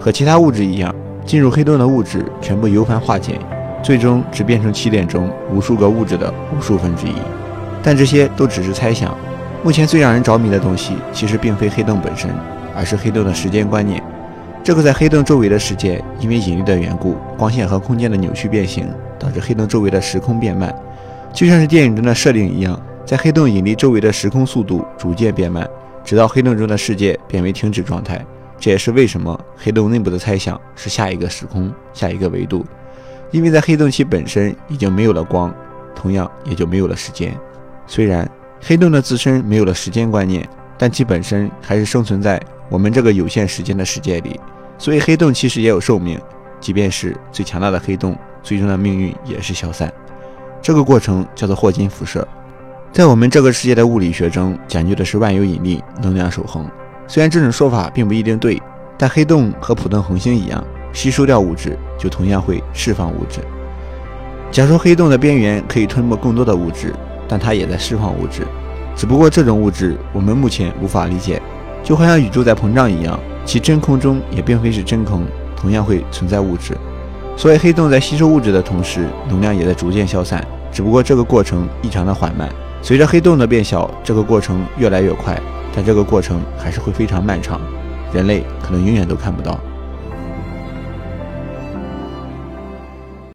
和其他物质一样，进入黑洞的物质全部由繁化简，最终只变成起点中无数个物质的无数分之一。但这些都只是猜想。目前最让人着迷的东西，其实并非黑洞本身，而是黑洞的时间观念。这个在黑洞周围的世界，因为引力的缘故，光线和空间的扭曲变形，导致黑洞周围的时空变慢，就像是电影中的设定一样，在黑洞引力周围的时空速度逐渐变慢，直到黑洞中的世界变为停止状态。这也是为什么黑洞内部的猜想是下一个时空、下一个维度，因为在黑洞期本身已经没有了光，同样也就没有了时间。虽然黑洞的自身没有了时间观念，但其本身还是生存在我们这个有限时间的世界里，所以黑洞其实也有寿命。即便是最强大的黑洞，最终的命运也是消散。这个过程叫做霍金辐射。在我们这个世界的物理学中，讲究的是万有引力、能量守恒。虽然这种说法并不一定对，但黑洞和普通恒星一样，吸收掉物质就同样会释放物质。假说黑洞的边缘可以吞没更多的物质，但它也在释放物质，只不过这种物质我们目前无法理解。就好像宇宙在膨胀一样，其真空中也并非是真空，同样会存在物质。所以黑洞在吸收物质的同时，能量也在逐渐消散，只不过这个过程异常的缓慢。随着黑洞的变小，这个过程越来越快。但这个过程还是会非常漫长，人类可能永远都看不到。